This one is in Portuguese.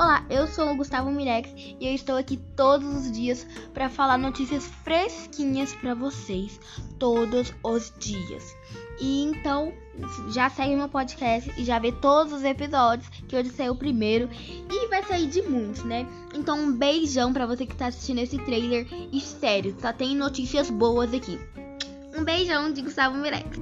Olá, eu sou o Gustavo Mirex e eu estou aqui todos os dias para falar notícias fresquinhas para vocês, todos os dias. E então, já segue meu podcast e já vê todos os episódios, que hoje saiu o primeiro e vai sair de muitos, né? Então, um beijão para você que tá assistindo esse trailer e sério, só tem notícias boas aqui. Um beijão de Gustavo Mirex.